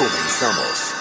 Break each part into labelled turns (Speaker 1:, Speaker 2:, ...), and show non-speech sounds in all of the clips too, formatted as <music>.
Speaker 1: Comenzamos.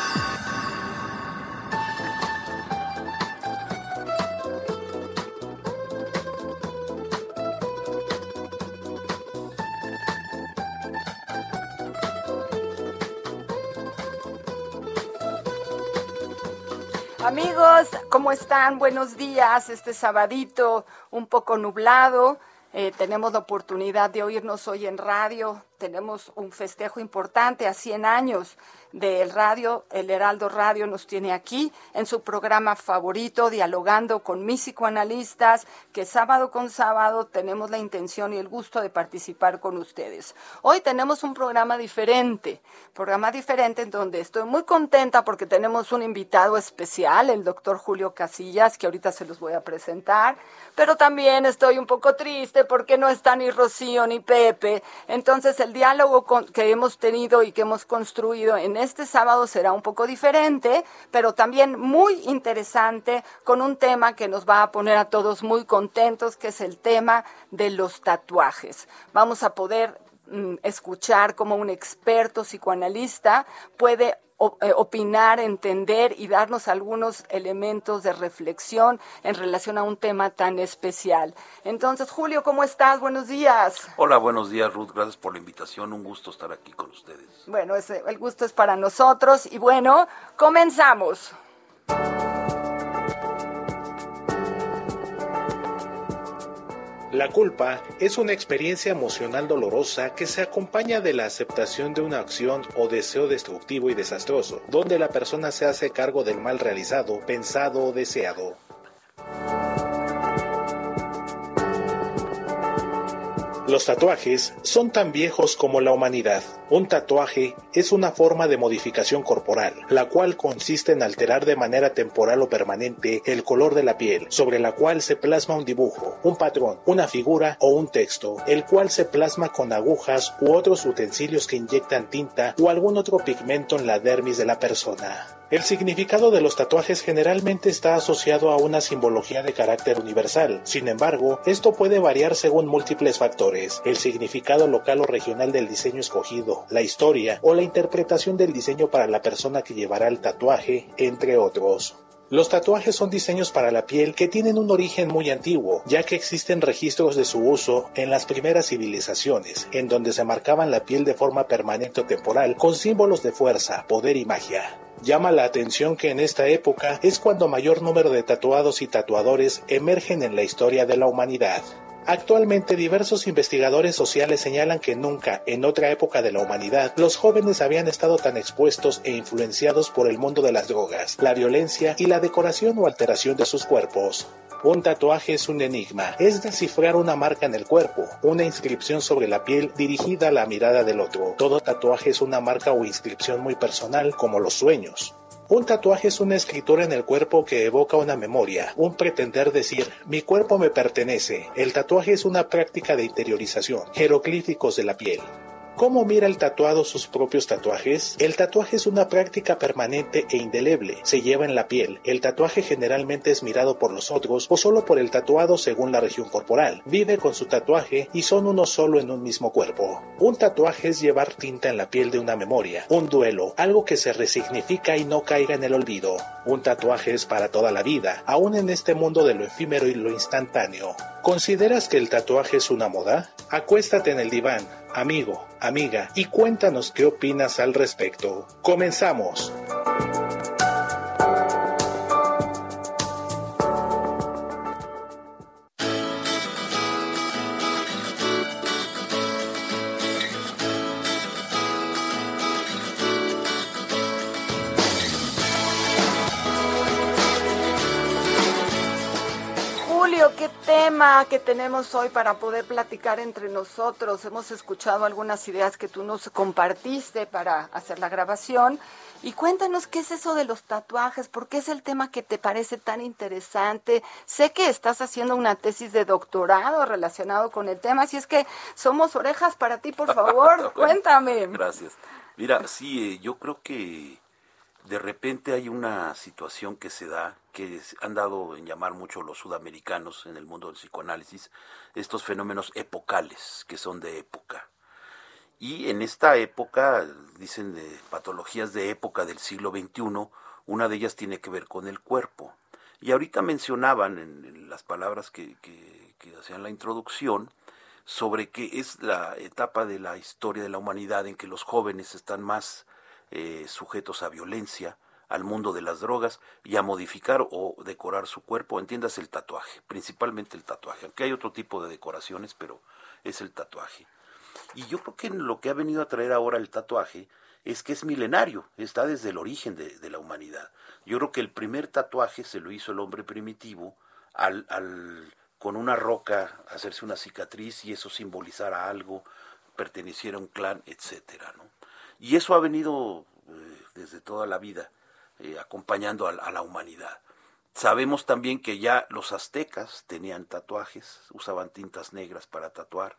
Speaker 2: Amigos, ¿cómo están? Buenos días. Este sabadito un poco nublado. Eh, tenemos la oportunidad de oírnos hoy en radio. Tenemos un festejo importante a 100 años del radio. El Heraldo Radio nos tiene aquí en su programa favorito, dialogando con mis psicoanalistas, que sábado con sábado tenemos la intención y el gusto de participar con ustedes. Hoy tenemos un programa diferente, programa diferente en donde estoy muy contenta porque tenemos un invitado especial, el doctor Julio Casillas, que ahorita se los voy a presentar, pero también estoy un poco triste porque no está ni Rocío ni Pepe. Entonces el diálogo que hemos tenido y que hemos construido en este sábado será un poco diferente, pero también muy interesante con un tema que nos va a poner a todos muy contentos, que es el tema de los tatuajes. Vamos a poder mm, escuchar cómo un experto psicoanalista puede opinar, entender y darnos algunos elementos de reflexión en relación a un tema tan especial. Entonces, Julio, ¿cómo estás? Buenos días.
Speaker 3: Hola, buenos días, Ruth. Gracias por la invitación. Un gusto estar aquí con ustedes.
Speaker 2: Bueno, el gusto es para nosotros y bueno, comenzamos.
Speaker 4: La culpa es una experiencia emocional dolorosa que se acompaña de la aceptación de una acción o deseo destructivo y desastroso, donde la persona se hace cargo del mal realizado, pensado o deseado. Los tatuajes son tan viejos como la humanidad. Un tatuaje es una forma de modificación corporal, la cual consiste en alterar de manera temporal o permanente el color de la piel, sobre la cual se plasma un dibujo, un patrón, una figura o un texto, el cual se plasma con agujas u otros utensilios que inyectan tinta o algún otro pigmento en la dermis de la persona. El significado de los tatuajes generalmente está asociado a una simbología de carácter universal. Sin embargo, esto puede variar según múltiples factores, el significado local o regional del diseño escogido, la historia o la interpretación del diseño para la persona que llevará el tatuaje, entre otros. Los tatuajes son diseños para la piel que tienen un origen muy antiguo, ya que existen registros de su uso en las primeras civilizaciones, en donde se marcaban la piel de forma permanente o temporal con símbolos de fuerza, poder y magia. Llama la atención que en esta época es cuando mayor número de tatuados y tatuadores emergen en la historia de la humanidad. Actualmente diversos investigadores sociales señalan que nunca, en otra época de la humanidad, los jóvenes habían estado tan expuestos e influenciados por el mundo de las drogas, la violencia y la decoración o alteración de sus cuerpos. Un tatuaje es un enigma, es descifrar una marca en el cuerpo, una inscripción sobre la piel dirigida a la mirada del otro. Todo tatuaje es una marca o inscripción muy personal, como los sueños. Un tatuaje es una escritura en el cuerpo que evoca una memoria, un pretender decir, mi cuerpo me pertenece. El tatuaje es una práctica de interiorización, jeroglíficos de la piel. ¿Cómo mira el tatuado sus propios tatuajes? El tatuaje es una práctica permanente e indeleble. Se lleva en la piel. El tatuaje generalmente es mirado por los otros o solo por el tatuado según la región corporal. Vive con su tatuaje y son uno solo en un mismo cuerpo. Un tatuaje es llevar tinta en la piel de una memoria, un duelo, algo que se resignifica y no caiga en el olvido. Un tatuaje es para toda la vida, aún en este mundo de lo efímero y lo instantáneo. ¿Consideras que el tatuaje es una moda? Acuéstate en el diván, amigo, amiga, y cuéntanos qué opinas al respecto. Comenzamos.
Speaker 2: Que tenemos hoy para poder platicar entre nosotros. Hemos escuchado algunas ideas que tú nos compartiste para hacer la grabación. Y cuéntanos qué es eso de los tatuajes, por qué es el tema que te parece tan interesante. Sé que estás haciendo una tesis de doctorado relacionado con el tema, así es que somos orejas para ti, por favor. <laughs> Cuéntame.
Speaker 3: Gracias. Mira, sí, eh, yo creo que de repente hay una situación que se da, que han dado en llamar mucho los sudamericanos en el mundo del psicoanálisis, estos fenómenos epocales, que son de época. Y en esta época, dicen de patologías de época del siglo XXI, una de ellas tiene que ver con el cuerpo. Y ahorita mencionaban en, las palabras que, hacían la introducción, sobre que es la etapa de la historia de la humanidad en que los jóvenes están más eh, sujetos a violencia, al mundo de las drogas y a modificar o decorar su cuerpo, entiendas el tatuaje, principalmente el tatuaje, aunque hay otro tipo de decoraciones, pero es el tatuaje. Y yo creo que lo que ha venido a traer ahora el tatuaje es que es milenario, está desde el origen de, la humanidad. Yo creo que el primer tatuaje se lo hizo el hombre primitivo al, con una roca hacerse una cicatriz y eso simbolizara algo, perteneciera a un clan, etcétera, ¿no? Y eso ha venido eh, desde toda la vida eh, acompañando a, la humanidad. Sabemos también que ya los aztecas tenían tatuajes, usaban tintas negras para tatuar.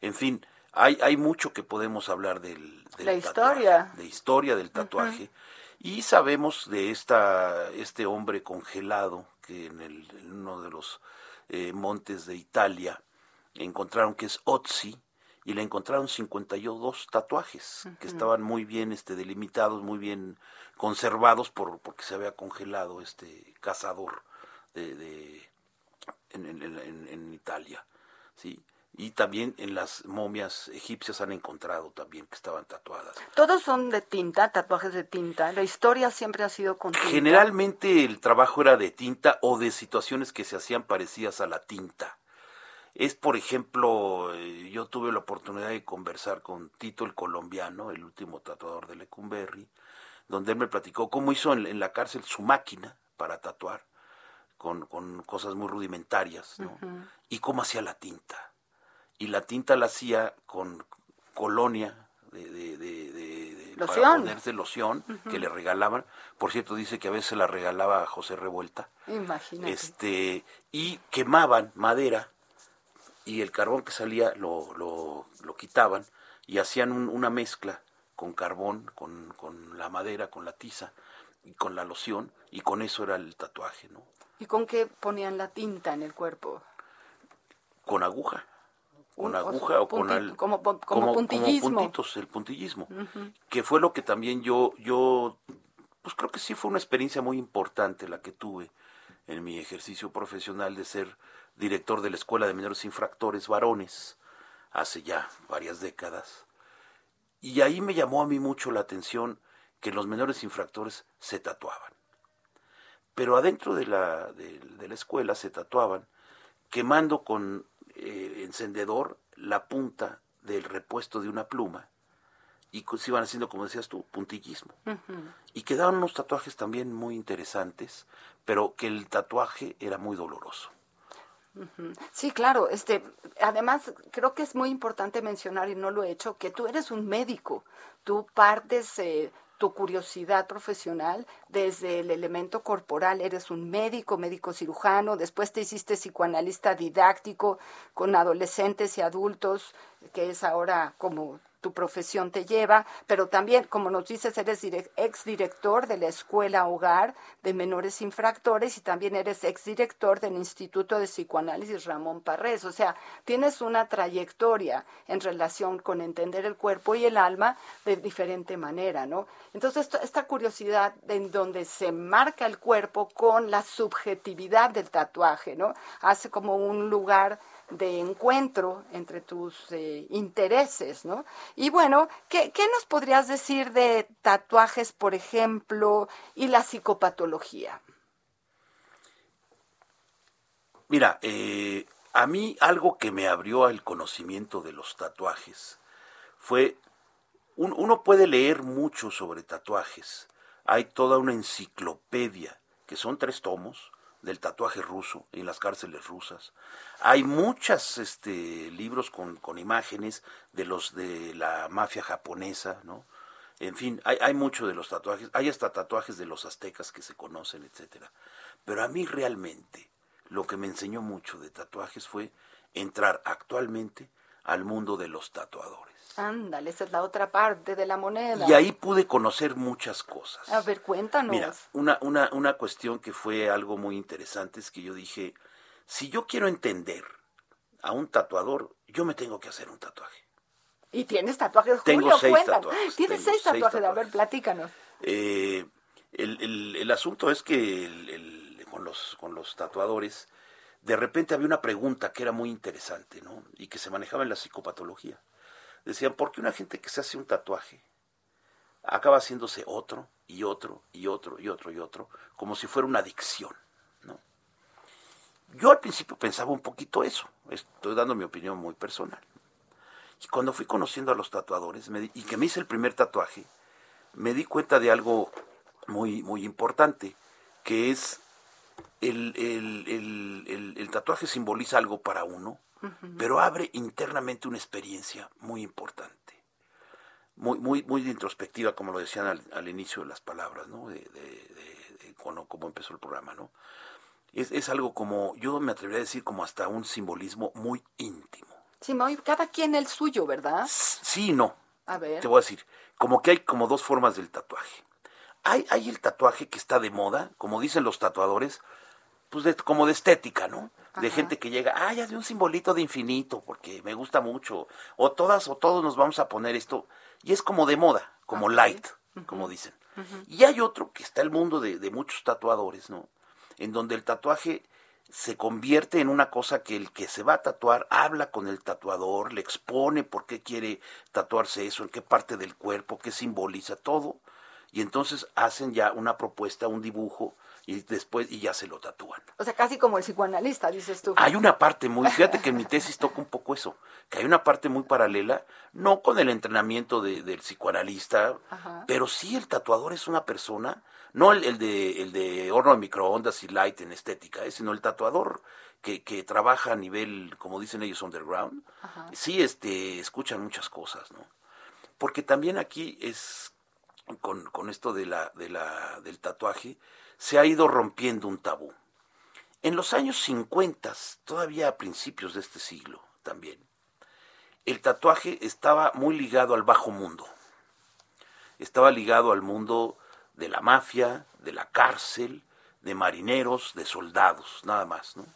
Speaker 3: En fin, hay, hay mucho que podemos hablar del,
Speaker 2: la historia.
Speaker 3: de historia del tatuaje. Y sabemos de esta, este hombre congelado que en, el, uno de los eh, montes de Italia encontraron que es Otzi, y le encontraron 52 tatuajes que estaban muy bien este delimitados, muy bien conservados por porque se había congelado este cazador de, en, Italia, sí. Y también en las momias egipcias han encontrado también que estaban tatuadas.
Speaker 2: Todos son de tinta, tatuajes de tinta. La historia siempre ha sido con tinta.
Speaker 3: Generalmente el trabajo era de tinta o de situaciones que se hacían parecidas a la tinta es, por ejemplo, eh, yo tuve la oportunidad de conversar con Tito el colombiano, el último tatuador de Lecumberri, donde él me platicó cómo hizo en, la cárcel su máquina para tatuar, con, con cosas muy rudimentarias, ¿no? Y cómo hacía la tinta. Y la tinta la hacía con colonia de, de, de, para ponerse loción que le regalaban. Por cierto, dice que a veces la regalaba a José Revuelta.
Speaker 2: Imagínate.
Speaker 3: Este, y quemaban madera y el carbón que salía lo, lo, lo quitaban y hacían una mezcla con carbón, con, con, la madera, con la tiza y con la loción y con eso era el tatuaje, ¿no?
Speaker 2: ¿Y con qué ponían la tinta en el cuerpo?
Speaker 3: Con aguja. Con aguja o, con
Speaker 2: el, como, como, puntillismo.
Speaker 3: puntitos, el puntillismo. Que fue lo que también yo, yo, pues creo que sí fue una experiencia muy importante la que tuve en mi ejercicio profesional de ser director de la Escuela de Menores Infractores Varones, hace ya varias décadas. Y ahí me llamó a mí mucho la atención que los menores infractores se tatuaban. Pero adentro de la, de, la escuela se tatuaban quemando con eh, encendedor la punta del repuesto de una pluma y se iban haciendo, como decías tú, puntillismo. Y quedaban unos tatuajes también muy interesantes, pero que el tatuaje era muy doloroso.
Speaker 2: Sí, claro. Este, además, creo que es muy importante mencionar, y no lo he hecho, que tú eres un médico. Tú partes eh, tu curiosidad profesional desde el elemento corporal. Eres un médico, médico cirujano, después te hiciste psicoanalista didáctico con adolescentes y adultos, que es ahora como tu profesión te lleva, pero también, como nos dices, eres exdirector de la Escuela Hogar de Menores Infractores y también eres exdirector del Instituto de Psicoanálisis Ramón Parrés. O sea, tienes una trayectoria en relación con entender el cuerpo y el alma de diferente manera, ¿no? Entonces, esta curiosidad en donde se marca el cuerpo con la subjetividad del tatuaje, ¿no? Hace como un lugar de encuentro entre tus eh, intereses, ¿no? Y bueno, ¿qué, nos podrías decir de tatuajes, por ejemplo, y la psicopatología?
Speaker 3: Mira, eh, a mí algo que me abrió el conocimiento de los tatuajes fue, uno puede leer mucho sobre tatuajes, hay toda una enciclopedia, que son tres tomos, del tatuaje ruso en las cárceles rusas. Hay muchos este, libros con, con, imágenes de los de la mafia japonesa, ¿no? En fin, hay, hay mucho de los tatuajes, hay hasta tatuajes de los aztecas que se conocen, etcétera. Pero a mí realmente lo que me enseñó mucho de tatuajes fue entrar actualmente al mundo de los tatuadores.
Speaker 2: Ándale, esa es la otra parte de la moneda.
Speaker 3: Y ahí pude conocer muchas cosas.
Speaker 2: A ver, cuéntanos.
Speaker 3: Mira, una, una, una cuestión que fue algo muy interesante es que yo dije, si yo quiero entender a un tatuador, yo me tengo que hacer un tatuaje.
Speaker 2: ¿Y tienes tatuajes,
Speaker 3: Tengo seis tatuajes.
Speaker 2: Tienes seis tatuajes. A ver, platícanos.
Speaker 3: Eh, el, el, asunto es que con, los, con los tatuadores, de repente había una pregunta que era muy interesante, ¿no? Y que se manejaba en la psicopatología decían, ¿por qué una gente que se hace un tatuaje acaba haciéndose otro y otro y otro y otro y otro, como si fuera una adicción? ¿no? Yo al principio pensaba un poquito eso, estoy dando mi opinión muy personal. Y cuando fui conociendo a los tatuadores y que me hice el primer tatuaje, me di cuenta de algo muy, muy importante, que es el, el, el tatuaje simboliza algo para uno, pero abre internamente una experiencia muy importante, muy, muy, muy introspectiva, como lo decían al, inicio de las palabras, ¿no? De, de, cuando, como empezó el programa, ¿no? Es, es, algo como, yo me atrevería a decir como hasta un simbolismo muy íntimo.
Speaker 2: Sí, cada quien el suyo, ¿verdad?
Speaker 3: Sí no.
Speaker 2: A ver.
Speaker 3: Te voy a decir, como que hay como dos formas del tatuaje. Hay, hay el tatuaje que está de moda, como dicen los tatuadores, pues de, como de estética, ¿no? de gente que llega, ah, ya de un simbolito de infinito, porque me gusta mucho, o todas o todos nos vamos a poner esto, y es como de moda, como light, como dicen. Y hay otro que está el mundo de, de muchos tatuadores, ¿no? En donde el tatuaje se convierte en una cosa que el que se va a tatuar habla con el tatuador, le expone por qué quiere tatuarse eso, en qué parte del cuerpo, qué simboliza todo, y entonces hacen ya una propuesta, un dibujo y después y ya se lo tatúan.
Speaker 2: O sea, casi como el psicoanalista, dices tú.
Speaker 3: Hay una parte muy, <laughs> fíjate que en mi tesis toca un poco eso, que hay una parte muy paralela, no con el entrenamiento de, del psicoanalista, pero sí el tatuador es una persona, no el, de, el de horno de microondas y light en estética, eh, sino el tatuador que, que trabaja a nivel, como dicen ellos, underground, sí este, escuchan muchas cosas, ¿no? Porque también aquí es, con, con esto de la, de la, del tatuaje, se ha ido rompiendo un tabú. En los años 50, todavía a principios de este siglo también, el tatuaje estaba muy ligado al bajo mundo. Estaba ligado al mundo de la mafia, de la cárcel, de marineros, de soldados, nada más, ¿no?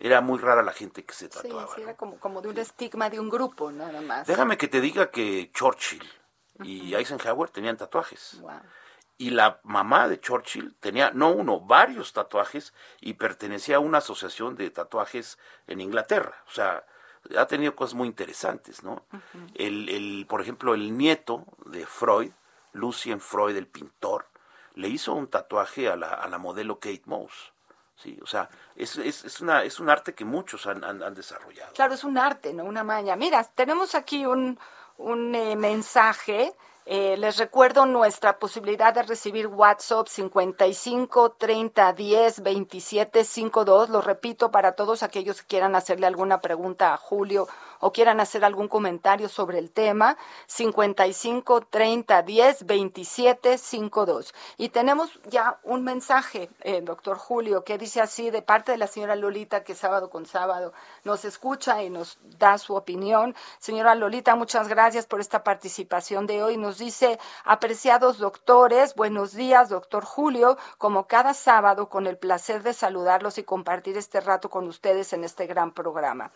Speaker 3: Era muy rara la gente que se tatuaba.
Speaker 2: Sí, era como, como de un estigma de un grupo, nada más.
Speaker 3: Déjame que te diga que Churchill y Eisenhower tenían tatuajes y la mamá de Churchill tenía no uno, varios tatuajes y pertenecía a una asociación de tatuajes en Inglaterra. O sea, ha tenido cosas muy interesantes, ¿no? el, el, por ejemplo, el nieto de Freud, Lucien Freud, el pintor, le hizo un tatuaje a la, a la modelo Kate Moss. Sí, o sea, es, es, es, una, es un arte que muchos han, han, desarrollado.
Speaker 2: Claro, es un arte, no una maña. Mira, tenemos aquí un, un eh, mensaje eh, les recuerdo nuestra posibilidad de recibir WhatsApp 55 30 10 27 52. Lo repito para todos aquellos que quieran hacerle alguna pregunta a Julio o quieran hacer algún comentario sobre el tema, 55 30 10 27 52. Y tenemos ya un mensaje, eh, doctor Julio, que dice así de parte de la señora Lolita, que sábado con sábado nos escucha y nos da su opinión. Señora Lolita, muchas gracias por esta participación de hoy. Nos dice, apreciados doctores, buenos días, doctor Julio, como cada sábado, con el placer de saludarlos y compartir este rato con ustedes en este gran programa.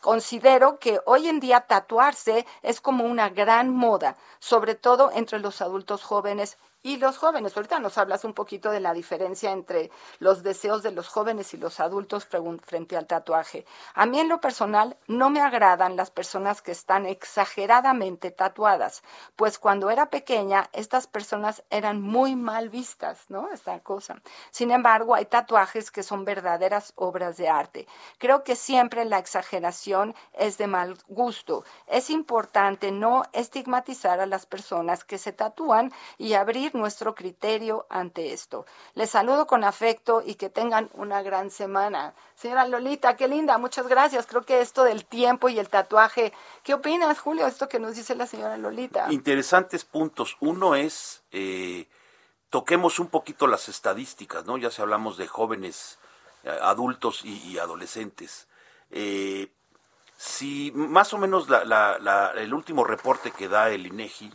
Speaker 2: Considero que hoy en día tatuarse es como una gran moda, sobre todo entre los adultos jóvenes y los jóvenes. Ahorita nos hablas un poquito de la diferencia entre los deseos de los jóvenes y los adultos frente al tatuaje. A mí en lo personal no me agradan las personas que están exageradamente tatuadas, pues cuando era pequeña estas personas eran muy mal vistas, ¿no? Esta cosa. Sin embargo, hay tatuajes que son verdaderas obras de arte. Creo que siempre la exageración es de mal gusto. Es importante no estigmatizar a las personas que se tatúan y abrir nuestro criterio ante esto. Les saludo con afecto y que tengan una gran semana. Señora Lolita, qué linda, muchas gracias. Creo que esto del tiempo y el tatuaje, ¿qué opinas, Julio, esto que nos dice la señora Lolita?
Speaker 3: Interesantes puntos. Uno es, eh, toquemos un poquito las estadísticas, ¿no? Ya si hablamos de jóvenes, eh, adultos y, adolescentes. Eh, si más o menos el último reporte que da el INEGI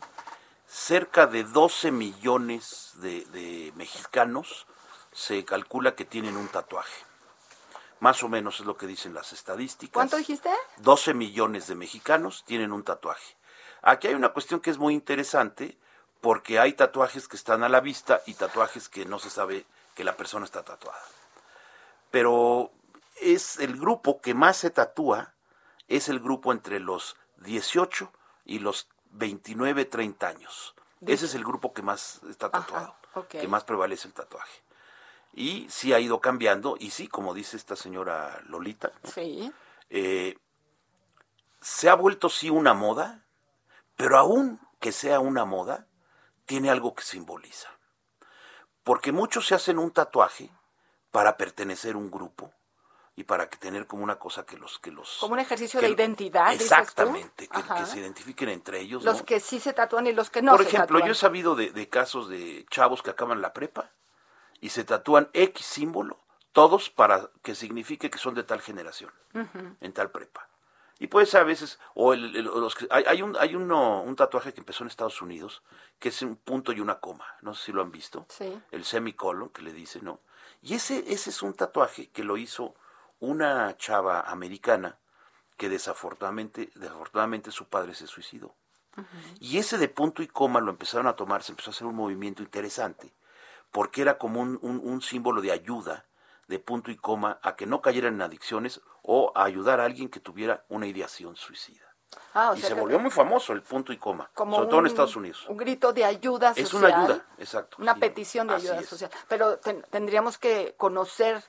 Speaker 3: cerca de 12 millones de, mexicanos se calcula que tienen un tatuaje. Más o menos es lo que dicen las estadísticas.
Speaker 2: ¿Cuánto dijiste?
Speaker 3: 12 millones de mexicanos tienen un tatuaje. Aquí hay una cuestión que es muy interesante porque hay tatuajes que están a la vista y tatuajes que no se sabe que la persona está tatuada. Pero es el grupo que más se tatúa, es el grupo entre los 18 y los 29, 30 años. Ese es el grupo que más está tatuado, que más prevalece el tatuaje. Y sí ha ido cambiando, y sí, como dice esta señora Lolita, eh, se ha vuelto sí una moda, pero aún que sea una moda, tiene algo que simboliza. Porque muchos se hacen un tatuaje para pertenecer a un grupo, y para que tener como una cosa que los que los
Speaker 2: como un ejercicio de identidad
Speaker 3: exactamente que, se identifiquen entre ellos
Speaker 2: los que sí se tatúan y los que no
Speaker 3: por ejemplo yo he sabido de, casos de chavos que acaban la prepa y se tatúan x símbolo todos para que signifique que son de tal generación en tal prepa. Y puede ser a veces o los que hay, un hay uno un tatuaje que empezó en Estados Unidos que es un punto y una coma no sé si lo han visto
Speaker 2: sí.
Speaker 3: el semicolon que le dice no y ese ese es un tatuaje que lo hizo una chava americana que desafortunadamente, desafortunadamente su padre se suicidó. Y ese de punto y coma lo empezaron a tomar, se empezó a hacer un movimiento interesante, porque era como un, un, símbolo de ayuda de punto y coma a que no cayeran en adicciones o a ayudar a alguien que tuviera una ideación suicida.
Speaker 2: Ah,
Speaker 3: y se volvió muy famoso el punto y coma, sobre todo en Estados Unidos.
Speaker 2: Un grito de ayuda social.
Speaker 3: Es una ayuda, exacto.
Speaker 2: Una petición de ayuda social. Pero tendríamos que conocer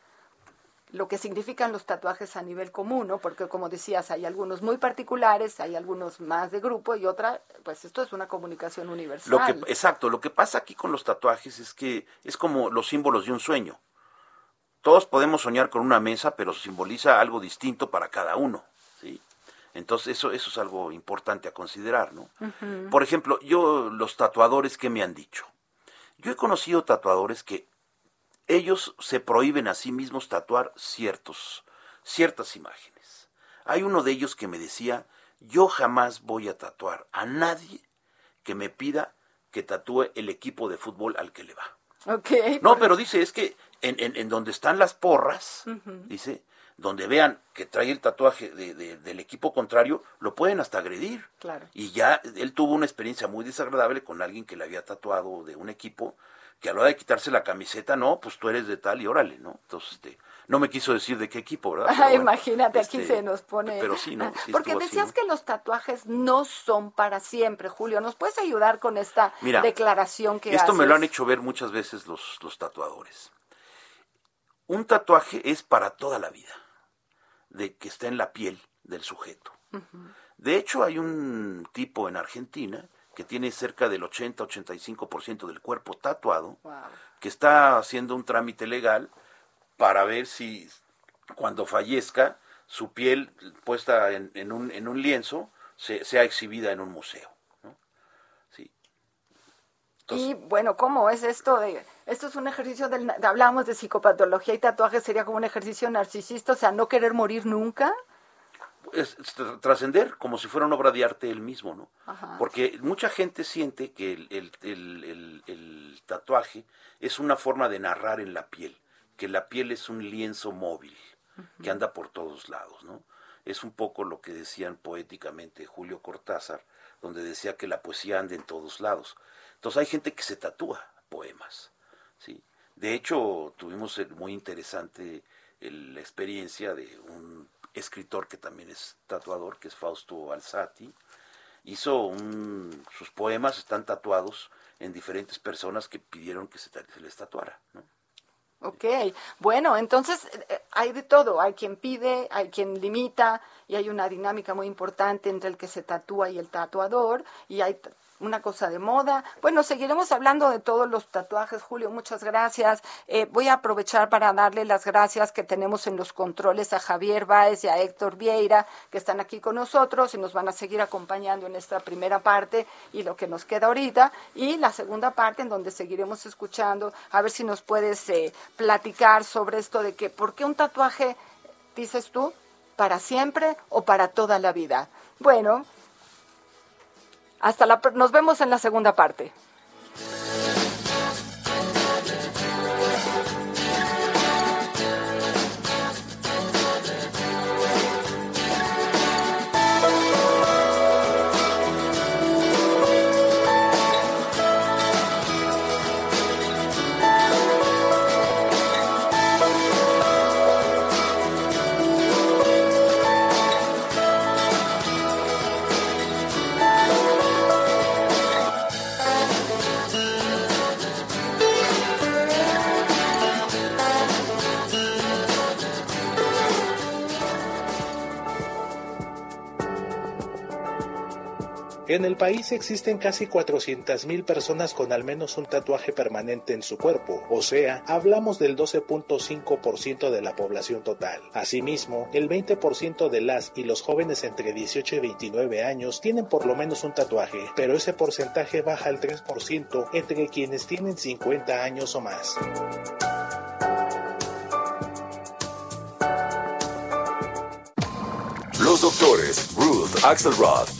Speaker 2: lo que significan los tatuajes a nivel común, ¿no? Porque como decías, hay algunos muy particulares, hay algunos más de grupo y otra, pues esto es una comunicación universal.
Speaker 3: Lo que, exacto, lo que pasa aquí con los tatuajes es que es como los símbolos de un sueño. Todos podemos soñar con una mesa, pero simboliza algo distinto para cada uno, ¿sí? Entonces eso, eso es algo importante a considerar, ¿no? Por ejemplo, yo, los tatuadores, ¿qué me han dicho? Yo he conocido tatuadores que ellos se prohíben a sí mismos tatuar ciertos, ciertas imágenes. Hay uno de ellos que me decía, yo jamás voy a tatuar a nadie que me pida que tatúe el equipo de fútbol al que le va. no, pero dice, es que en, en, donde están las porras, dice, donde vean que trae el tatuaje del equipo contrario, lo pueden hasta agredir.
Speaker 2: Claro.
Speaker 3: Y ya él tuvo una experiencia muy desagradable con alguien que le había tatuado de un equipo que a la hora de quitarse la camiseta, no, pues tú eres de tal y órale, ¿no? Entonces, este, no me quiso decir de qué equipo, ¿verdad?
Speaker 2: imagínate, aquí este, se nos pone.
Speaker 3: Pero sí, ¿no?
Speaker 2: Porque decías que los tatuajes no son para siempre, Julio. ¿Nos puedes ayudar con esta declaración que
Speaker 3: Esto me lo han hecho ver muchas veces los, los tatuadores. Un tatuaje es para toda la vida, de que está en la piel del sujeto. De hecho, hay un tipo en Argentina que tiene cerca del 80-85% del cuerpo tatuado, que está haciendo un trámite legal para ver si cuando fallezca su piel puesta en, un, en un lienzo sea exhibida en un museo.
Speaker 2: y bueno, ¿cómo es esto de esto es un ejercicio del hablamos de psicopatología y tatuaje sería como un ejercicio narcisista, o sea, no querer morir nunca?
Speaker 3: Es, trascender como si fuera una obra de arte él mismo, ¿no? Porque mucha gente siente que el, tatuaje es una forma de narrar en la piel, que la piel es un lienzo móvil que anda por todos lados, ¿no? Es un poco lo que decían poéticamente Julio Cortázar, donde decía que la poesía anda en todos lados. Entonces hay gente que se tatúa poemas, ¿sí? De hecho, tuvimos muy interesante la experiencia de un escritor que también es tatuador, que es Fausto Alzati. Hizo sus poemas, están tatuados en diferentes personas que pidieron que se, les tatuara, ¿no?
Speaker 2: Ok, bueno, entonces eh, hay de todo, hay quien pide, hay quien limita y hay una dinámica muy importante entre el que se tatúa y el tatuador y hay una cosa de moda. Bueno, seguiremos hablando de todos los tatuajes, Julio, muchas gracias. Eh, voy a aprovechar para darle las gracias que tenemos en los controles a Javier Báez y a Héctor Vieira, que están aquí con nosotros y nos van a seguir acompañando en esta primera parte y lo que nos queda ahorita, y la segunda parte en donde seguiremos escuchando, a ver si nos puedes eh, platicar sobre esto de que, ¿por qué un tatuaje, dices tú, para siempre o para toda la vida? Bueno, hasta la, nos vemos en la segunda parte.
Speaker 4: En el país existen casi 400.000 personas con al menos un tatuaje permanente en su cuerpo, o sea, hablamos del 12.5% de la población total. Asimismo, el 20% de las y los jóvenes entre 18 y 29 años tienen por lo menos un tatuaje, pero ese porcentaje baja al 3% entre quienes tienen 50 años o más.
Speaker 1: Los doctores Ruth Axelrod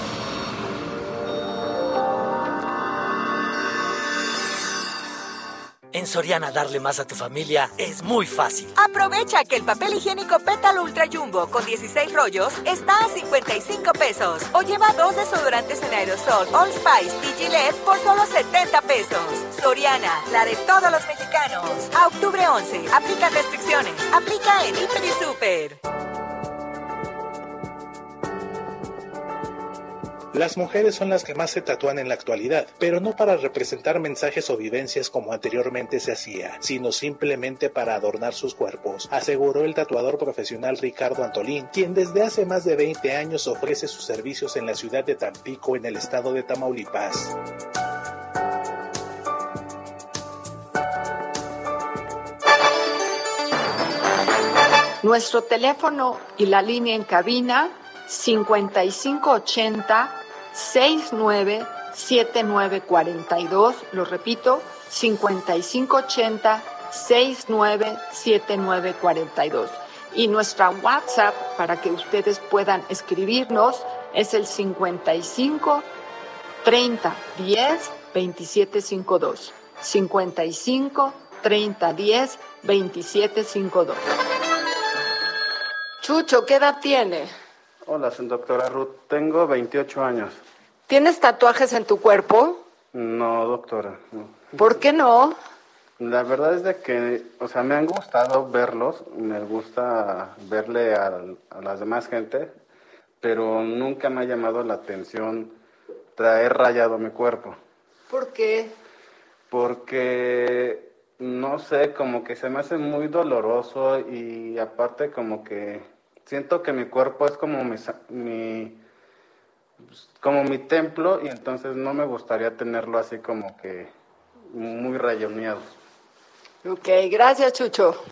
Speaker 5: En Soriana darle más a tu familia es muy fácil.
Speaker 6: Aprovecha que el papel higiénico Pétalo Ultra Jumbo con 16 rollos está a 55 pesos. O lleva dos desodorantes en aerosol All Spice y Gillette por solo 70 pesos. Soriana, la de todos los mexicanos. A octubre 11, aplica restricciones. Aplica en Hiper y Super.
Speaker 4: Las mujeres son las que más se tatúan en la actualidad, pero no para representar mensajes o vivencias como anteriormente se hacía, sino simplemente para adornar sus cuerpos, aseguró el tatuador profesional Ricardo Antolín, quien desde hace más de 20 años ofrece sus servicios en la ciudad de Tampico, en el estado de Tamaulipas.
Speaker 2: Nuestro teléfono y la línea en cabina 5580 697942, lo repito, 5580 697942. Y nuestra WhatsApp para que ustedes puedan escribirnos es el 55 30 10 2752. 55 30 10 2752. Chucho, ¿qué edad tiene?
Speaker 7: Hola, doctora Ruth. Tengo 28 años.
Speaker 2: ¿Tienes tatuajes en tu cuerpo?
Speaker 7: No, doctora.
Speaker 2: ¿Por qué no?
Speaker 7: La verdad es de que, o sea, me han gustado verlos, me gusta verle a, a las demás gente, pero nunca me ha llamado la atención traer rayado mi cuerpo.
Speaker 2: ¿Por qué?
Speaker 7: Porque no sé, como que se me hace muy doloroso y aparte como que siento que mi cuerpo es como mi, mi como mi templo y entonces no me gustaría tenerlo así como que muy rayoneado.
Speaker 2: Ok, gracias Chucho.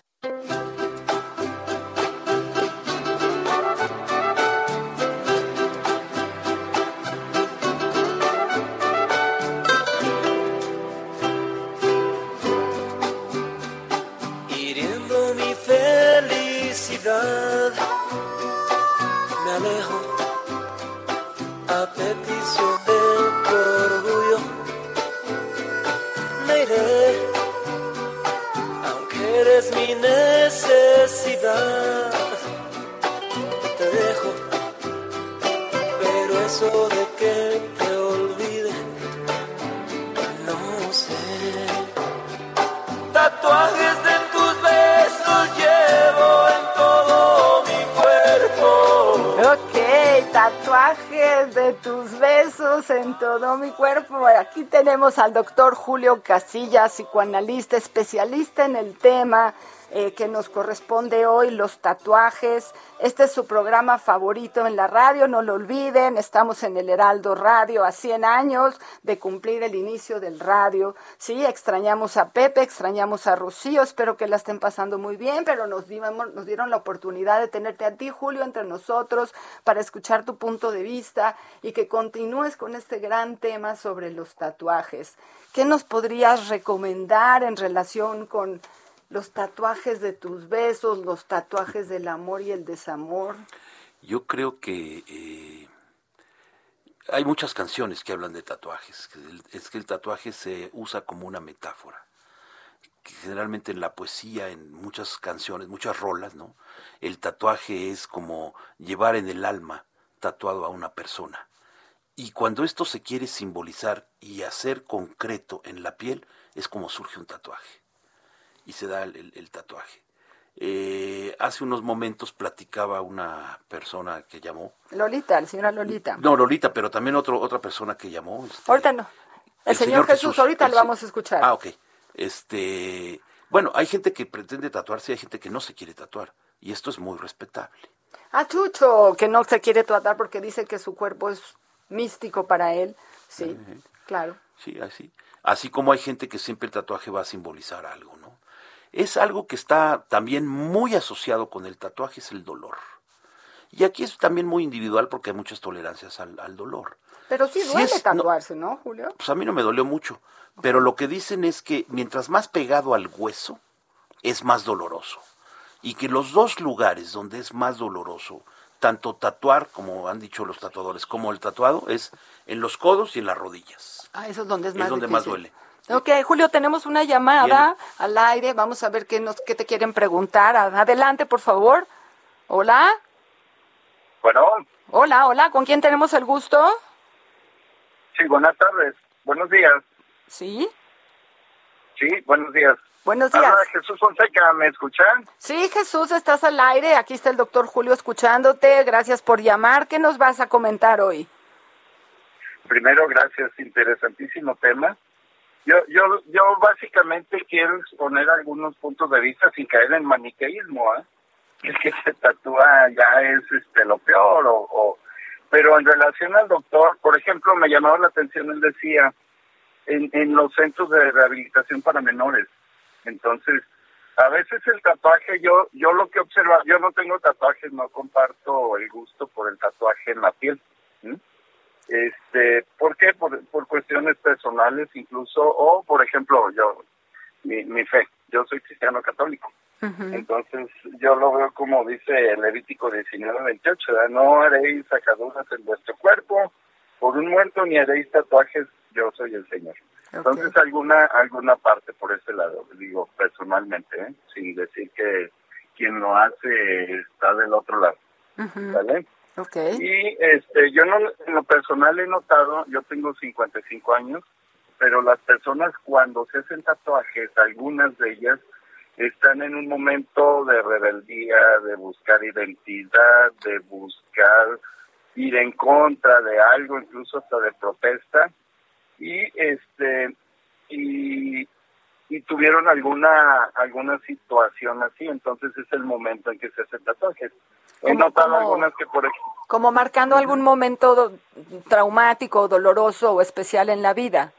Speaker 2: Mi cuerpo. Aquí tenemos al doctor Julio Casillas, psicoanalista, especialista en el tema eh, que nos corresponde hoy, los tatuajes. Este es su programa favorito en la radio, no lo olviden, estamos en el Heraldo Radio a 100 años de cumplir el inicio del radio. Sí, extrañamos a Pepe, extrañamos a Rocío, espero que la estén pasando muy bien, pero nos, nos dieron la oportunidad de tenerte a ti, Julio, entre nosotros para escuchar tu punto de vista y que continúes con este gran tema sobre los tatuajes. ¿Qué nos podrías recomendar en relación con los tatuajes de tus besos, los tatuajes del amor y el desamor?
Speaker 3: Yo creo que eh, hay muchas canciones que hablan de tatuajes. Es que el tatuaje se usa como una metáfora. generalmente en la poesía, en muchas canciones, muchas rolas, ¿no? El tatuaje es como llevar en el alma tatuado a una persona. Y cuando esto se quiere simbolizar y hacer concreto en la piel, es como surge un tatuaje y se da el, tatuaje. Eh, hace unos momentos platicaba una persona que llamó.
Speaker 2: Lolita, la señora Lolita.
Speaker 3: No, Lolita, pero también otro, otra persona que llamó.
Speaker 2: Este, ahorita no. El, señor, Jesús, ahorita lo vamos a escuchar.
Speaker 3: Ah, ok. Este, bueno, hay gente que pretende tatuarse y hay gente que no se quiere tatuar. Y esto es muy respetable.
Speaker 2: Ah, Chucho, que no se quiere tatuar porque dice que su cuerpo es místico para él. Sí, claro.
Speaker 3: Sí, así. Así como hay gente que siempre el tatuaje va a simbolizar algo. Es algo que está también muy asociado con el tatuaje, es el dolor. Y aquí es también muy individual porque hay muchas tolerancias al, dolor.
Speaker 2: Pero sí duele tatuarse, no, Julio?
Speaker 3: Pues a mí no me dolió mucho. Pero lo que dicen es que mientras más pegado al hueso, es más doloroso. Y que los dos lugares donde es más doloroso, tanto tatuar, como han dicho los tatuadores, como el tatuado, es en los codos y en las rodillas.
Speaker 2: Ah, eso es donde es más
Speaker 3: Es donde más duele.
Speaker 2: Ok, Julio, tenemos una llamada al aire. Vamos a ver qué, nos, qué te quieren preguntar. Adelante, por favor. Hola.
Speaker 8: Bueno.
Speaker 2: Hola, hola. ¿Con quién tenemos el gusto?
Speaker 8: Sí, buenas tardes. Buenos días.
Speaker 2: ¿Sí?
Speaker 8: Sí, buenos días.
Speaker 2: Buenos días.
Speaker 8: Hola, Jesús Fonseca, ¿me escuchan?
Speaker 2: Sí, Jesús, estás al aire. Aquí está el doctor Julio escuchándote. Gracias por llamar. ¿Qué nos vas a comentar hoy?
Speaker 8: Primero, gracias. Interesantísimo tema. Yo, yo, yo básicamente quiero exponer algunos puntos de vista sin caer en maniqueísmo, ¿eh? El que se tatúa ya es este lo peor, o, pero en relación al doctor, por ejemplo, me llamaba la atención, él decía, en, en los centros de rehabilitación para menores. Entonces, a veces el tatuaje, yo yo lo que observo, yo no tengo tatuajes, no comparto el gusto por el tatuaje en la piel. Este, ¿Por qué? Por, por cuestiones personales incluso, o por ejemplo, yo, mi, mi fe, yo soy cristiano católico. Entonces, yo lo veo como dice el Levítico 19-28, no haréis sacaduras en vuestro cuerpo por un muerto, ni haréis tatuajes, yo soy el Señor. Entonces, alguna alguna parte por ese lado, digo personalmente, ¿eh? sin decir que quien lo hace está del otro lado. ¿Vale? Y este, yo no, en lo personal he notado, yo tengo 55 años, pero las personas cuando se hacen tatuajes, algunas de ellas están en un momento de rebeldía, de buscar identidad, de buscar ir en contra de algo, incluso hasta de protesta. Y este y y tuvieron alguna alguna situación así, entonces es el momento en que se hacen tatuajes. He notado algunas que por ejemplo...
Speaker 2: Como marcando algún momento traumático, doloroso o especial en la vida.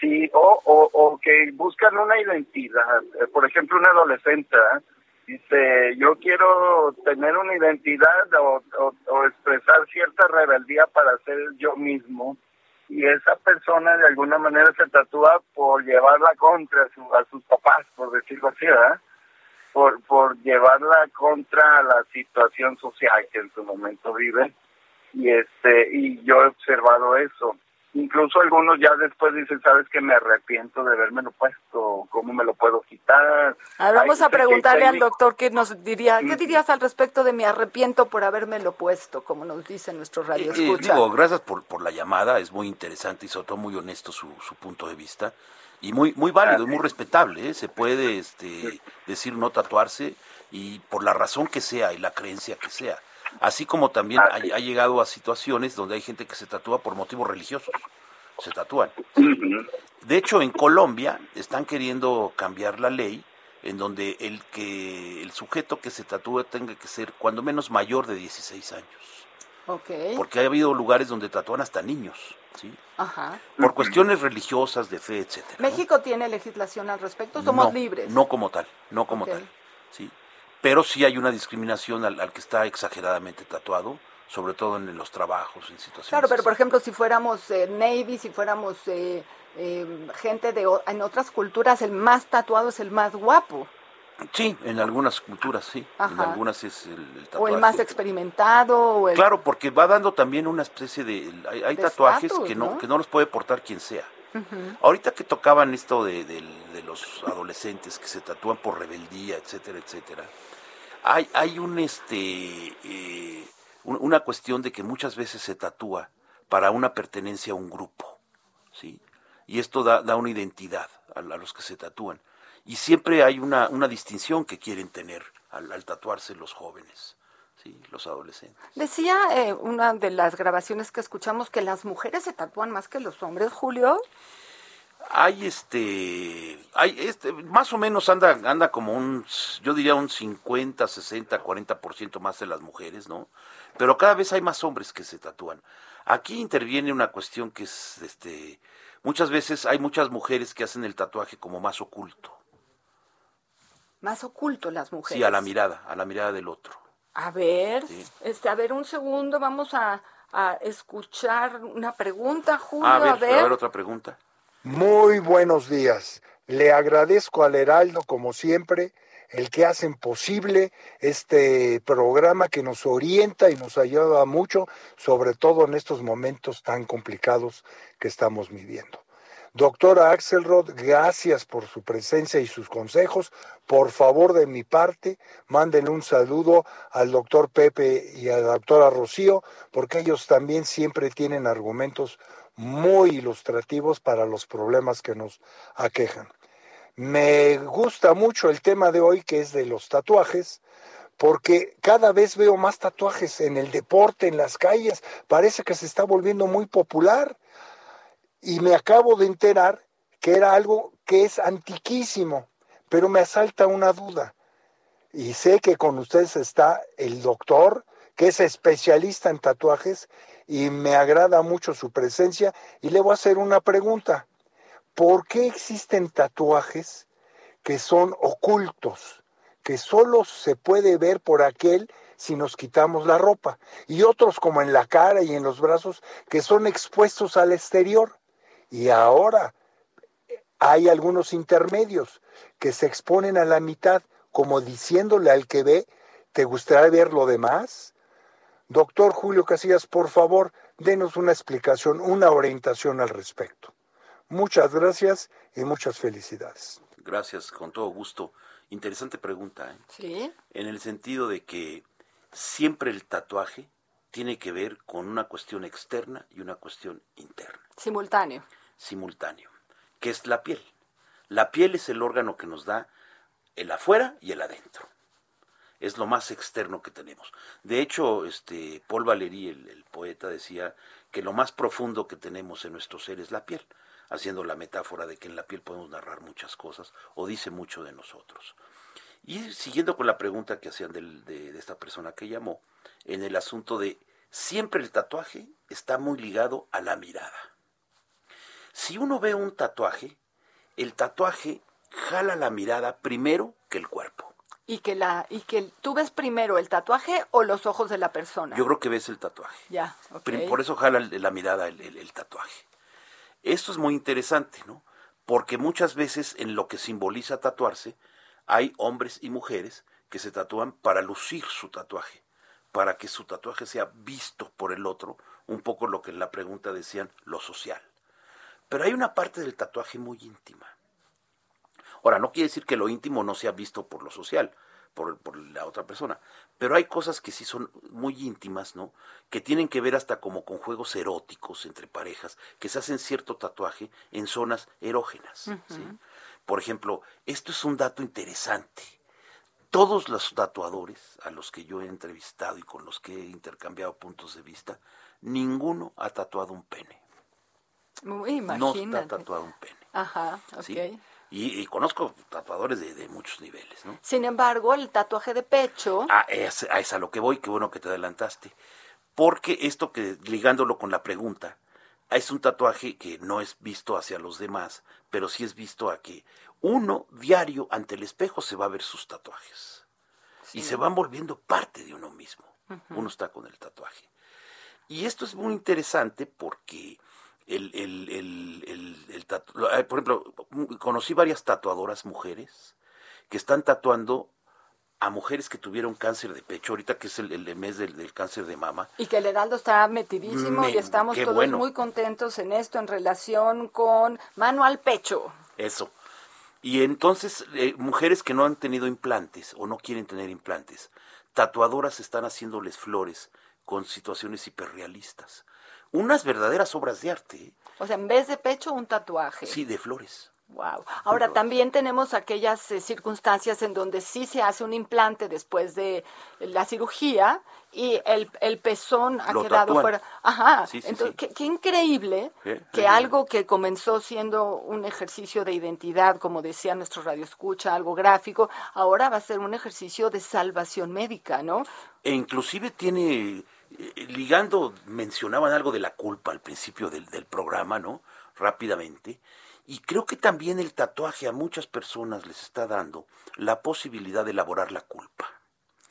Speaker 8: Sí, o, o, o que buscan una identidad. Eh, por ejemplo, una adolescente ¿eh? dice, yo quiero tener una identidad o, o, expresar cierta rebeldía para ser yo mismo. Y esa persona de alguna manera se tatúa por llevarla contra a sus papás, por decirlo así, ¿verdad? Por, por llevarla contra la situación social que en su momento vive. Y, este, y yo he observado eso incluso algunos ya después dicen, sabes que me arrepiento de lo puesto, ¿cómo me lo puedo quitar?
Speaker 2: vamos a preguntarle al doctor qué nos diría, ¿qué dirías al respecto de mi arrepiento por lo puesto, como nos dice nuestro radio escucha?
Speaker 3: digo, gracias por, por la llamada, es muy interesante y sobre todo muy honesto su, su punto de vista y muy muy válido, y muy respetable, ¿eh? se puede este, decir no tatuarse y por la razón que sea y la creencia que sea. Así como también ha, llegado a situaciones donde hay gente que se tatúa por motivos religiosos. Se tatúan. De hecho, en Colombia están queriendo cambiar la ley en donde el que el sujeto que se tatúe tenga que ser cuando menos mayor de 16 años.
Speaker 2: Okay.
Speaker 3: Porque ha habido lugares donde tatúan hasta niños, ¿sí? Ajá. Por cuestiones religiosas, de fe, etcétera.
Speaker 2: ¿México tiene legislación al respecto? ¿Somos libres?
Speaker 3: No como tal, no como tal, ¿sí? Pero sí hay una discriminación al, que está exageradamente tatuado, sobre todo en, los trabajos, en situaciones.
Speaker 2: Claro, pero por ejemplo, si fuéramos eh, Navy, si fuéramos eh, eh, gente de en otras culturas, el más tatuado es el más guapo.
Speaker 3: Sí, en algunas culturas sí, en algunas es el, tatuaje.
Speaker 2: O el más experimentado.
Speaker 3: Claro, porque va dando también una especie de... Hay, tatuajes que, no, que no los puede portar quien sea. Ahorita que tocaban esto de, de, los adolescentes que se tatúan por rebeldía, etcétera, etcétera, hay, hay un este eh, una cuestión de que muchas veces se tatúa para una pertenencia a un grupo, ¿sí? Y esto da, da una identidad a, los que se tatúan. Y siempre hay una, una distinción que quieren tener al, tatuarse los jóvenes. Sí, los adolescentes.
Speaker 2: Decía eh, una de las grabaciones que escuchamos que las mujeres se tatúan más que los hombres, Julio
Speaker 3: hay este hay este más o menos anda anda como un yo diría un 50, 60, 40% más de las mujeres, ¿no? Pero cada vez hay más hombres que se tatúan. Aquí interviene una cuestión que es este muchas veces hay muchas mujeres que hacen el tatuaje como más oculto.
Speaker 2: Más oculto las mujeres.
Speaker 3: Sí, a la mirada, a la mirada del otro.
Speaker 2: A ver, este a ver un segundo, vamos a, a escuchar una pregunta, Julio, a ver. A ver,
Speaker 3: a ver otra pregunta.
Speaker 9: Muy buenos días. Le agradezco al Heraldo, como siempre, el que hacen posible este programa que nos orienta y nos ayuda mucho, sobre todo en estos momentos tan complicados que estamos viviendo. Doctora Axelrod, gracias por su presencia y sus consejos. Por favor, de mi parte, manden un saludo al doctor Pepe y a la doctora Rocío, porque ellos también siempre tienen argumentos muy ilustrativos para los problemas que nos aquejan. Me gusta mucho el tema de hoy que es de los tatuajes, porque cada vez veo más tatuajes en el deporte, en las calles, parece que se está volviendo muy popular y me acabo de enterar que era algo que es antiquísimo, pero me asalta una duda. Y sé que con ustedes está el doctor, que es especialista en tatuajes, y me agrada mucho su presencia y le voy a hacer una pregunta. ¿Por qué existen tatuajes que son ocultos, que solo se puede ver por aquel si nos quitamos la ropa? Y otros como en la cara y en los brazos que son expuestos al exterior. Y ahora hay algunos intermedios que se exponen a la mitad como diciéndole al que ve, ¿te gustaría ver lo demás? Doctor Julio Casillas, por favor, denos una explicación, una orientación al respecto. Muchas gracias y muchas felicidades.
Speaker 3: Gracias, con todo gusto. Interesante pregunta. ¿eh?
Speaker 2: Sí.
Speaker 3: En el sentido de que siempre el tatuaje tiene que ver con una cuestión externa y una cuestión interna.
Speaker 2: Simultáneo.
Speaker 3: Simultáneo, que es la piel. La piel es el órgano que nos da el afuera y el adentro es lo más externo que tenemos. De hecho, este Paul Valéry, el, poeta, decía que lo más profundo que tenemos en nuestro ser es la piel. haciendo la metáfora de que en la piel podemos narrar muchas cosas o dice mucho de nosotros. Y siguiendo con la pregunta que hacían de, esta persona que llamó, en el asunto de siempre el tatuaje está muy ligado a la mirada. Si uno ve un tatuaje, el tatuaje jala la mirada primero que el cuerpo.
Speaker 2: Y que la y que tú ves primero el tatuaje o los ojos de la persona.
Speaker 3: Yo creo que ves el tatuaje.
Speaker 2: Ya.
Speaker 3: Por eso jala la mirada el tatuaje. Esto es muy interesante, ¿no? Porque muchas veces en lo que simboliza tatuarse hay hombres y mujeres que se tatúan para lucir su tatuaje, para que su tatuaje sea visto por el otro, un poco lo que en la pregunta decían, lo social. Pero hay una parte del tatuaje muy íntima. Ahora, no quiere decir que lo íntimo no sea visto por lo social, por, por, la otra persona, pero hay cosas que sí son muy íntimas, ¿no? Que tienen que ver hasta como con juegos eróticos entre parejas, que se hacen cierto tatuaje en zonas erógenas, ¿sí? Por ejemplo, esto es un dato interesante. Todos los tatuadores a los que yo he entrevistado y con los que he intercambiado puntos de vista, ninguno ha tatuado un pene.
Speaker 2: imagínate.
Speaker 3: No está tatuado un pene.
Speaker 2: Ajá, ok.
Speaker 3: Y, conozco tatuadores de, muchos niveles, ¿no?
Speaker 2: Sin embargo, el tatuaje de pecho...
Speaker 3: Ah, es, es a lo que voy, qué bueno que te adelantaste. Porque esto que, ligándolo con la pregunta, es un tatuaje que no es visto hacia los demás, pero sí es visto a que uno diario ante el espejo se va a ver sus tatuajes. Y se van volviendo parte de uno mismo. Uno está con el tatuaje. Y esto es muy interesante porque el, el, el, el eh, por ejemplo, conocí varias tatuadoras mujeres que están tatuando a mujeres que tuvieron cáncer de pecho, ahorita que es el, mes del, cáncer de mama.
Speaker 2: Y que el Heraldo está metidísimo y estamos todos muy contentos en esto en relación con mano al pecho.
Speaker 3: Eso. Y entonces, eh, mujeres que no han tenido implantes o no quieren tener implantes, tatuadoras están haciéndoles flores con situaciones hiperrealistas. Unas verdaderas obras de arte.
Speaker 2: O sea, en vez de pecho, un tatuaje.
Speaker 3: Sí, de flores.
Speaker 2: Wow. Ahora también tenemos aquellas eh, circunstancias en donde sí se hace un implante después de la cirugía y el, el pezón ha quedado fuera. Ajá. Entonces, qué, increíble que algo que comenzó siendo un ejercicio de identidad, como decía nuestro radio escucha, algo gráfico, ahora va a ser un ejercicio de salvación médica, ¿no?
Speaker 3: E inclusive tiene ligando mencionaban algo de la culpa al principio del, del programa, ¿no? Rápidamente y creo que también el tatuaje a muchas personas les está dando la posibilidad de elaborar la culpa.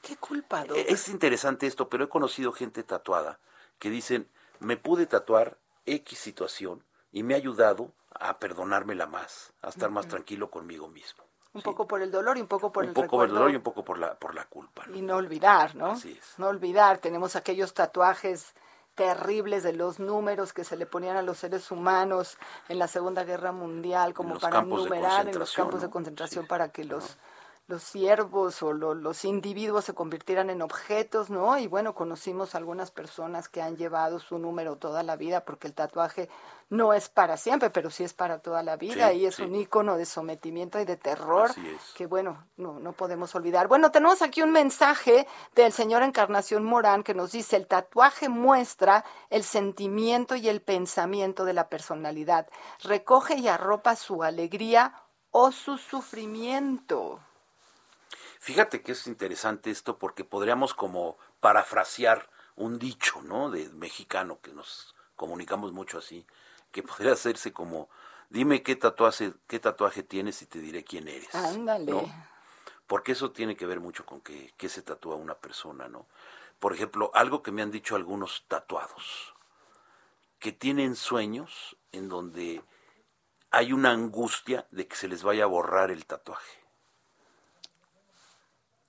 Speaker 2: ¿Qué culpa?
Speaker 3: E, es interesante esto, pero he conocido gente tatuada que dicen, me pude tatuar X situación y me ha ayudado a perdonármela más, a estar más tranquilo conmigo mismo.
Speaker 2: Un poco por el dolor y un poco por
Speaker 3: un
Speaker 2: el
Speaker 3: poco por el dolor y un poco por la, por la culpa.
Speaker 2: Y no olvidar, ¿no?
Speaker 3: Así es.
Speaker 2: No olvidar, tenemos aquellos tatuajes terribles de los números que se le ponían a los seres humanos en la Segunda Guerra Mundial como para numerar en los campos de concentración para que los los siervos o los individuos se convirtieran en objetos, ¿no? Y bueno, conocimos algunas personas que han llevado su número toda la vida porque el tatuaje no es para siempre, pero sí es para toda la vida y es un icono de sometimiento y de terror que bueno, no, no podemos olvidar. Bueno, tenemos aquí un mensaje del señor Encarnación Morán que nos dice, el tatuaje muestra el sentimiento y el pensamiento de la personalidad, recoge y arropa su alegría o su sufrimiento.
Speaker 3: Fíjate que es interesante esto porque podríamos como parafrasear un dicho, ¿no? De mexicano que nos comunicamos mucho así, que podría hacerse como, dime qué tatuaje, qué tatuaje tienes y te diré quién eres.
Speaker 2: Ándale.
Speaker 3: Porque eso tiene que ver mucho con qué, qué se tatúa una persona, ¿no? Por ejemplo, algo que me han dicho algunos tatuados, que tienen sueños en donde hay una angustia de que se les vaya a borrar el tatuaje.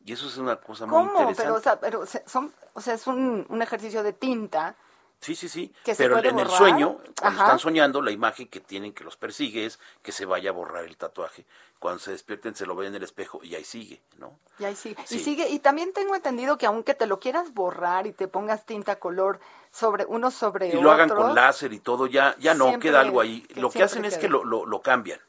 Speaker 3: Y eso es una cosa muy interesante.
Speaker 2: Pero, o sea, pero son, o sea, es un, un ejercicio de tinta.
Speaker 3: Sí, sí, sí. pero en el sueño, cuando están soñando, la imagen que tienen que los persigue es que se vaya a borrar el tatuaje. Cuando se despierten, se lo ven en el espejo y ahí sigue, ¿no?
Speaker 2: Y ahí sigue. Y sigue. Y también tengo entendido que aunque te lo quieras borrar y te pongas tinta color sobre uno sobre otro.
Speaker 3: Y lo hagan con láser y todo, ya, ya no queda algo ahí. lo que hacen es que lo, lo, lo cambian.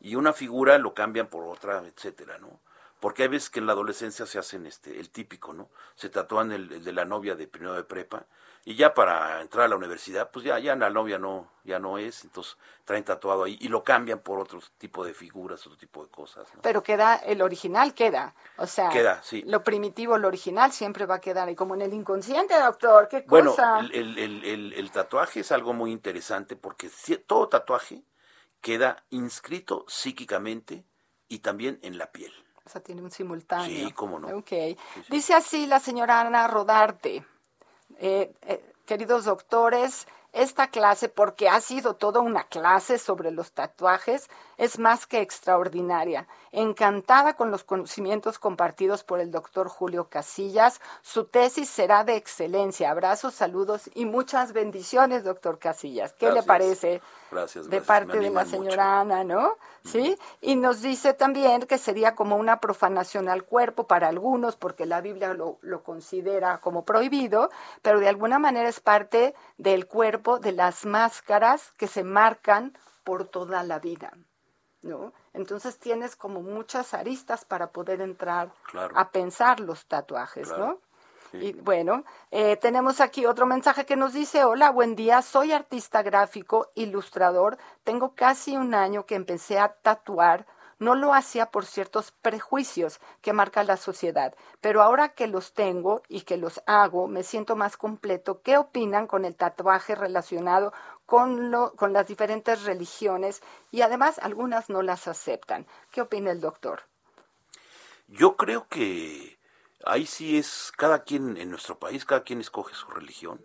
Speaker 3: Y una figura lo cambian por otra, etcétera, ¿no? Porque hay veces que en la adolescencia se hacen este el típico, ¿no? Se tatúan el, de la novia de primero de prepa Y ya para entrar a la universidad, pues ya, ya la novia no, ya no es, entonces traen tatuado ahí y lo cambian por otro tipo de figuras, otro tipo de cosas.
Speaker 2: Pero queda, el original queda, o sea,
Speaker 3: queda, sí.
Speaker 2: lo primitivo, lo original siempre va a quedar, y como en el inconsciente, doctor, qué
Speaker 3: bueno,
Speaker 2: cosa.
Speaker 3: Bueno, el, el, el, el, tatuaje es algo muy interesante porque todo tatuaje queda inscrito psíquicamente y también en la piel.
Speaker 2: O sea, tiene un simultáneo.
Speaker 3: Sí, cómo no.
Speaker 2: Ok. Dice así la señora Ana Rodarte. Eh, eh, queridos doctores, esta clase, porque ha sido toda una clase sobre los tatuajes, es más que extraordinaria. Encantada con los conocimientos compartidos por el doctor Julio Casillas, su tesis será de excelencia. Abrazos, saludos y muchas bendiciones, doctor Casillas. ¿Qué le parece?
Speaker 3: Gracias,
Speaker 2: De parte de la señora Ana, ¿no? Sí. Y nos dice también que sería como una profanación al cuerpo para algunos, porque la Biblia lo, lo considera como prohibido, pero de alguna manera es parte del cuerpo, de las máscaras que se marcan por toda la vida. ¿No? Entonces tienes como muchas aristas para poder entrar a pensar los tatuajes, ¿no? Y bueno, eh, tenemos aquí otro mensaje que nos dice, hola, buen día, soy artista gráfico, ilustrador, tengo casi un año que empecé a tatuar, no lo hacía por ciertos prejuicios que marca la sociedad, pero ahora que los tengo y que los hago, me siento más completo. ¿Qué opinan con el tatuaje relacionado con, lo, con las diferentes religiones? Y además algunas no las aceptan. ¿Qué opina el doctor?
Speaker 3: Yo creo que ahí sí es cada quien en nuestro país, cada quien escoge su religión,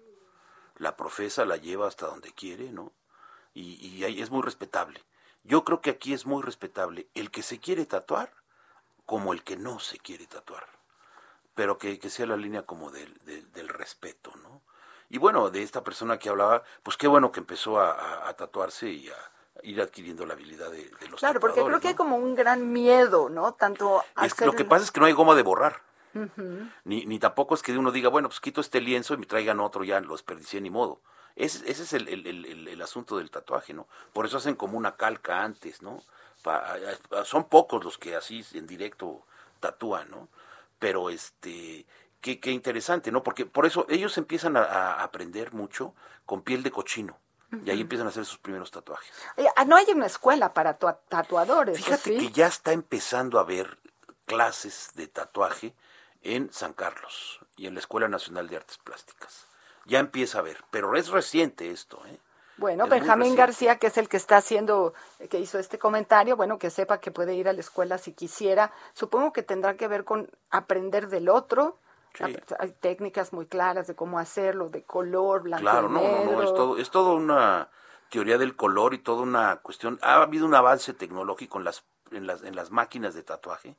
Speaker 3: la profesa, la lleva hasta donde quiere, ¿no? Y, ahí es muy respetable. Yo creo que aquí es muy respetable el que se quiere tatuar como el que no se quiere tatuar, pero que, que sea la línea como del, del, respeto, ¿no? Y bueno, de esta persona que hablaba, pues qué bueno que empezó a, tatuarse y a, ir adquiriendo la habilidad de, de los
Speaker 2: Claro, porque creo que hay como un gran miedo, ¿no? Tanto
Speaker 3: es, Lo que pasa es que no hay goma de borrar. ni, ni tampoco es que uno diga, bueno, pues quito este lienzo y me traigan otro, ya lo desperdicié ni modo. Ese, ese es el, el, el, asunto del tatuaje, ¿no? Por eso hacen como una calca antes, ¿no? son pocos los que así en directo tatúan, ¿no? Pero este, qué, qué interesante, ¿no? Porque por eso ellos empiezan a, aprender mucho con piel de cochino. Y ahí empiezan a hacer sus primeros tatuajes.
Speaker 2: Ah, no hay una escuela para tatuadores.
Speaker 3: Fíjate que ya está empezando a haber clases de tatuaje en San Carlos y en la Escuela Nacional de Artes Plásticas ya empieza a ver, pero es reciente esto, ¿eh?
Speaker 2: Bueno, Benjamín García, que es el que está haciendo, que hizo este comentario, bueno, que sepa que puede ir a la escuela si quisiera. Supongo que tendrá que ver con aprender del otro. Hay técnicas muy claras de cómo hacerlo, de color, blanco
Speaker 3: Claro, no, no, no, es todo, es todo una teoría del color y toda una cuestión. Ha habido un avance tecnológico en las, en las, en las máquinas de tatuaje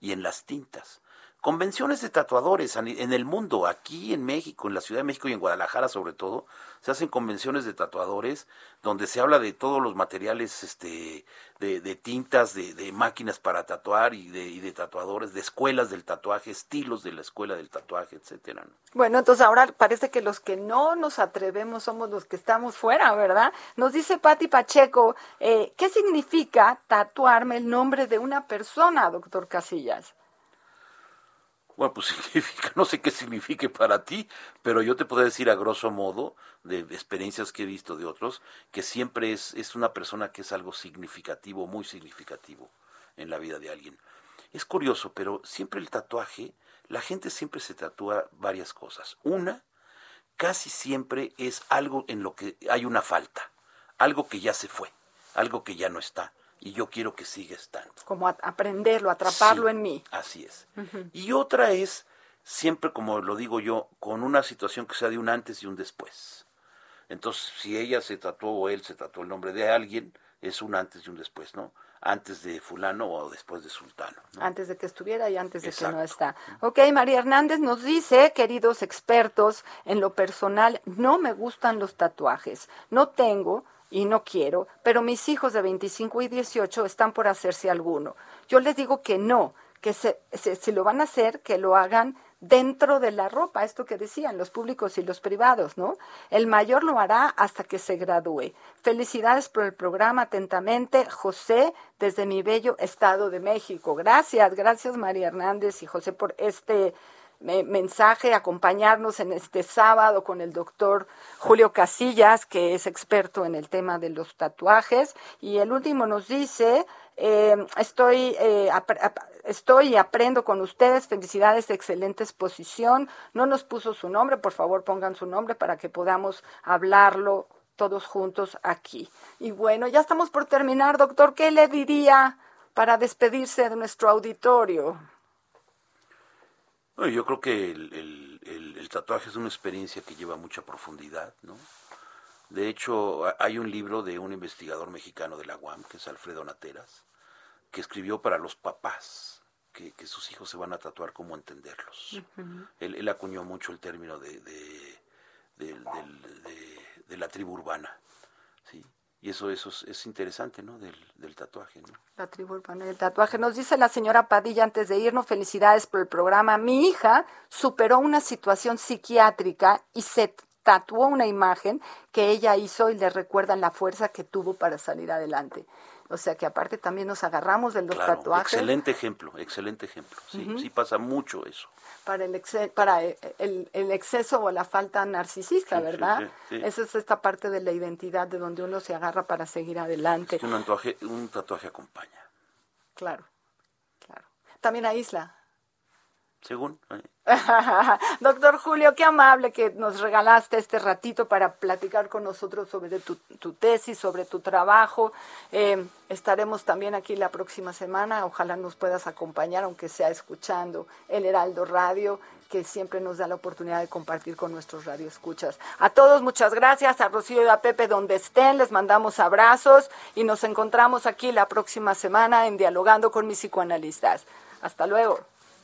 Speaker 3: y en las tintas convenciones de tatuadores en el mundo, aquí en México, en la Ciudad de México y en Guadalajara sobre todo, se hacen convenciones de tatuadores donde se habla de todos los materiales este, de, tintas, de, máquinas para tatuar y de, tatuadores, de escuelas del tatuaje, estilos de la escuela del tatuaje, etcétera.
Speaker 2: Bueno, entonces ahora parece que los que no nos atrevemos somos los que estamos fuera, ¿verdad? Nos dice Patti Pacheco, eh, ¿qué significa tatuarme el nombre de una persona, doctor Casillas?
Speaker 3: Bueno, pues <laughs> significa, no sé qué signifique para ti, pero yo te puedo decir a grosso modo, de experiencias que he visto de otros, que siempre es, es una persona que es algo significativo, muy significativo en la vida de alguien. Es curioso, pero siempre el tatuaje, la gente siempre se tatúa varias cosas. Una, casi siempre es algo en lo que hay una falta, algo que ya se fue, algo que ya no está y yo quiero que siga estando.
Speaker 2: Como aprenderlo, atraparlo en mí.
Speaker 3: Así es. Y otra es, siempre como lo digo yo, con una situación que sea de un antes y un después. Entonces, si ella se tatuó o él se tatuó el nombre de alguien, es un antes y un después, ¿no? Antes de fulano o después de sultano.
Speaker 2: Antes de que estuviera y antes de que no está. Ok, María Hernández nos dice, queridos expertos, en lo personal, no me gustan los tatuajes. No tengo, y no quiero, pero mis hijos de 25 y 18 están por hacerse alguno. Yo les digo que no, que se, si lo van a hacer, que lo hagan dentro de la ropa, esto que decían los públicos y los privados, ¿no? El mayor lo hará hasta que se gradúe. Felicidades por el programa, atentamente, José, desde mi bello Estado de México. Gracias, gracias María Hernández y José por este mensaje, acompañarnos en este sábado con el doctor Julio Casillas, que es experto en el tema de los tatuajes. Y el último nos dice, eh, estoy, eh, estoy y aprendo con ustedes. Felicidades, excelente exposición. No nos puso su nombre, por favor pongan su nombre para que podamos hablarlo todos juntos aquí. Y bueno, ya estamos por terminar, doctor. ¿Qué le diría para despedirse de nuestro auditorio?
Speaker 3: Yo creo que el, el, tatuaje es una experiencia que lleva mucha profundidad, ¿no? De hecho, hay un libro de un investigador mexicano de la UAM, que es Alfredo Nateras, que escribió para los papás que, sus hijos se van a tatuar, cómo entenderlos. él, acuñó mucho el término de, de la tribu urbana. Y eso, eso es, interesante, ¿no? Del, del, tatuaje, ¿no?
Speaker 2: La tribu urbana del tatuaje. Nos dice la señora Padilla antes de irnos, felicidades por el programa. Mi hija superó una situación psiquiátrica y se tatuó una imagen que ella hizo y le recuerdan la fuerza que tuvo para salir adelante. O sea que aparte también nos agarramos de los tatuajes.
Speaker 3: Excelente ejemplo, excelente ejemplo. Sí, sí pasa mucho eso.
Speaker 2: Para el, para el, el, exceso o la falta narcisista, ¿verdad? Esa es esta parte de la identidad de donde uno se agarra para seguir adelante.
Speaker 3: un, tatuaje, un tatuaje acompaña.
Speaker 2: Claro, claro. También aísla.
Speaker 3: Según. <laughs>
Speaker 2: Doctor Julio, qué amable que nos regalaste este ratito para platicar con nosotros sobre tu, tesis, sobre tu trabajo. Eh, estaremos también aquí la próxima semana. Ojalá nos puedas acompañar, aunque sea escuchando el Heraldo Radio, que siempre nos da la oportunidad de compartir con nuestros radioescuchas. A todos, muchas gracias. A Rocío y a Pepe, donde estén, les mandamos abrazos y nos encontramos aquí la próxima semana en Dialogando con mis psicoanalistas. Hasta luego.